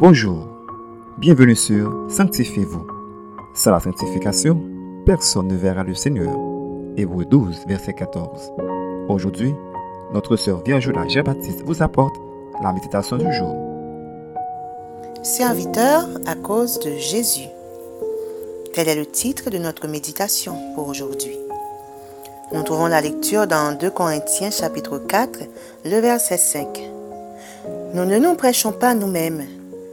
Bonjour, bienvenue sur Sanctifiez-vous. Sans la sanctification, personne ne verra le Seigneur. Hébreu 12, verset 14. Aujourd'hui, notre sœur Virginia Jean-Baptiste vous apporte la méditation du jour. Serviteur à cause de Jésus. Tel est le titre de notre méditation pour aujourd'hui. Nous trouvons la lecture dans 2 Corinthiens chapitre 4, le verset 5. Nous ne nous prêchons pas nous-mêmes,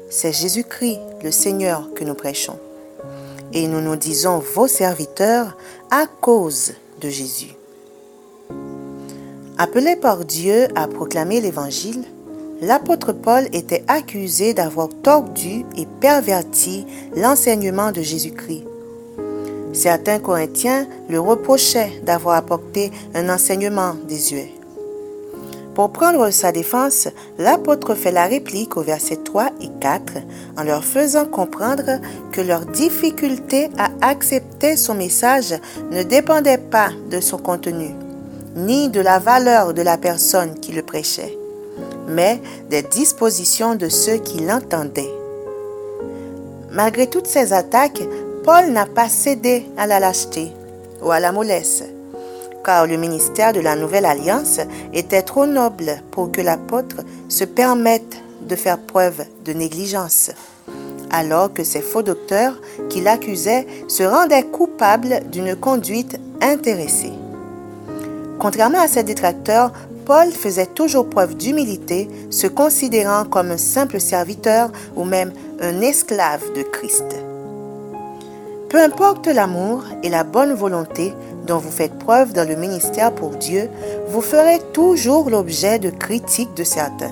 c'est Jésus-Christ, le Seigneur, que nous prêchons. Et nous nous disons vos serviteurs à cause de Jésus. Appelé par Dieu à proclamer l'Évangile, l'apôtre Paul était accusé d'avoir tordu et perverti l'enseignement de Jésus-Christ. Certains Corinthiens le reprochaient d'avoir apporté un enseignement désuet. Pour prendre sa défense, l'apôtre fait la réplique au verset 3 et 4 en leur faisant comprendre que leur difficulté à accepter son message ne dépendait pas de son contenu, ni de la valeur de la personne qui le prêchait, mais des dispositions de ceux qui l'entendaient. Malgré toutes ces attaques, Paul n'a pas cédé à la lâcheté ou à la mollesse car le ministère de la Nouvelle Alliance était trop noble pour que l'apôtre se permette de faire preuve de négligence, alors que ces faux docteurs qui l'accusaient se rendaient coupables d'une conduite intéressée. Contrairement à ses détracteurs, Paul faisait toujours preuve d'humilité, se considérant comme un simple serviteur ou même un esclave de Christ. Peu importe l'amour et la bonne volonté dont vous faites preuve dans le ministère pour Dieu, vous ferez toujours l'objet de critiques de certains.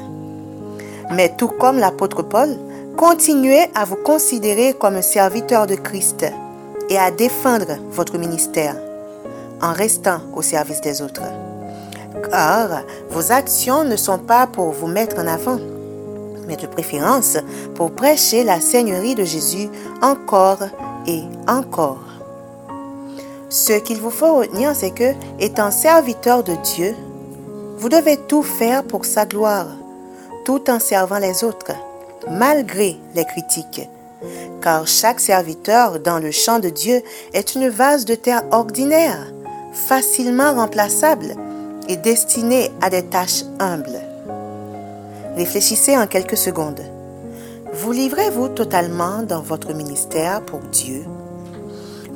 Mais tout comme l'apôtre Paul, continuez à vous considérer comme un serviteur de Christ et à défendre votre ministère en restant au service des autres. Car vos actions ne sont pas pour vous mettre en avant, mais de préférence pour prêcher la Seigneurie de Jésus encore et encore. Ce qu'il vous faut retenir, c'est que, étant serviteur de Dieu, vous devez tout faire pour sa gloire, tout en servant les autres, malgré les critiques. Car chaque serviteur dans le champ de Dieu est une vase de terre ordinaire, facilement remplaçable et destinée à des tâches humbles. Réfléchissez en quelques secondes. Vous livrez-vous totalement dans votre ministère pour Dieu?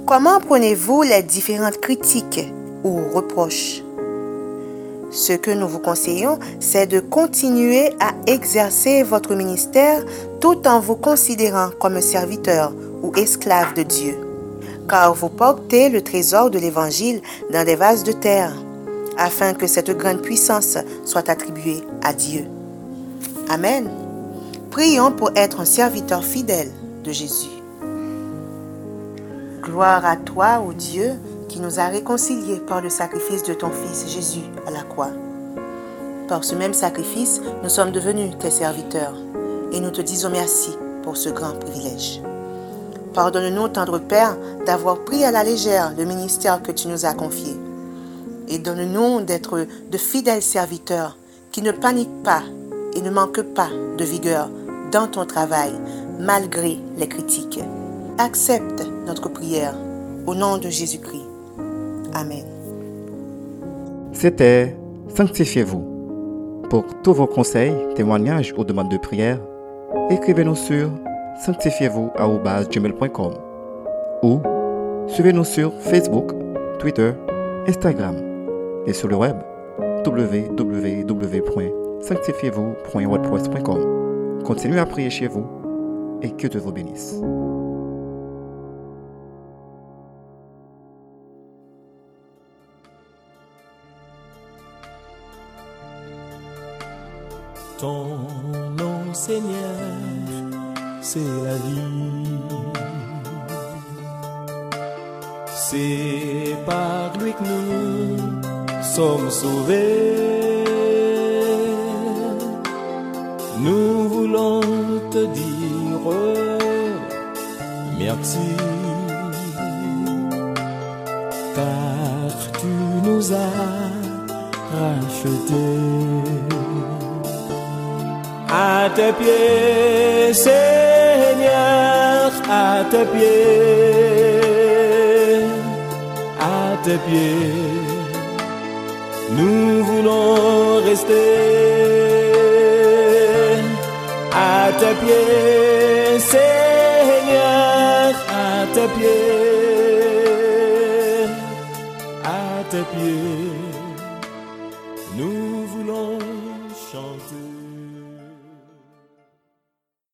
Comment prenez-vous les différentes critiques ou reproches? Ce que nous vous conseillons, c'est de continuer à exercer votre ministère tout en vous considérant comme serviteur ou esclave de Dieu, car vous portez le trésor de l'Évangile dans des vases de terre, afin que cette grande puissance soit attribuée à Dieu. Amen. Prions pour être un serviteur fidèle de Jésus. Gloire à toi, ô Dieu, qui nous a réconciliés par le sacrifice de ton Fils Jésus à la croix. Par ce même sacrifice, nous sommes devenus tes serviteurs et nous te disons merci pour ce grand privilège. Pardonne-nous, tendre Père, d'avoir pris à la légère le ministère que tu nous as confié. Et donne-nous d'être de fidèles serviteurs qui ne paniquent pas et ne manquent pas de vigueur dans ton travail malgré les critiques accepte notre prière au nom de Jésus-Christ. Amen. C'était Sanctifiez-vous. Pour tous vos conseils, témoignages ou demandes de prière, écrivez-nous sur sanctifiez-vous.com ou suivez-nous sur Facebook, Twitter, Instagram et sur le web www.sanctifiez-vous.wordpress.com. Continuez à prier chez vous et que Dieu vous bénisse. Ton nom, Seigneur, c'est la vie. C'est par lui que nous sommes sauvés. Nous voulons te dire merci. Car tu nous as rachetés. À tes pieds, Seigneur, à tes pieds, à tes pieds. Nous voulons rester à tes pieds, Seigneur, à tes pieds, à tes pieds.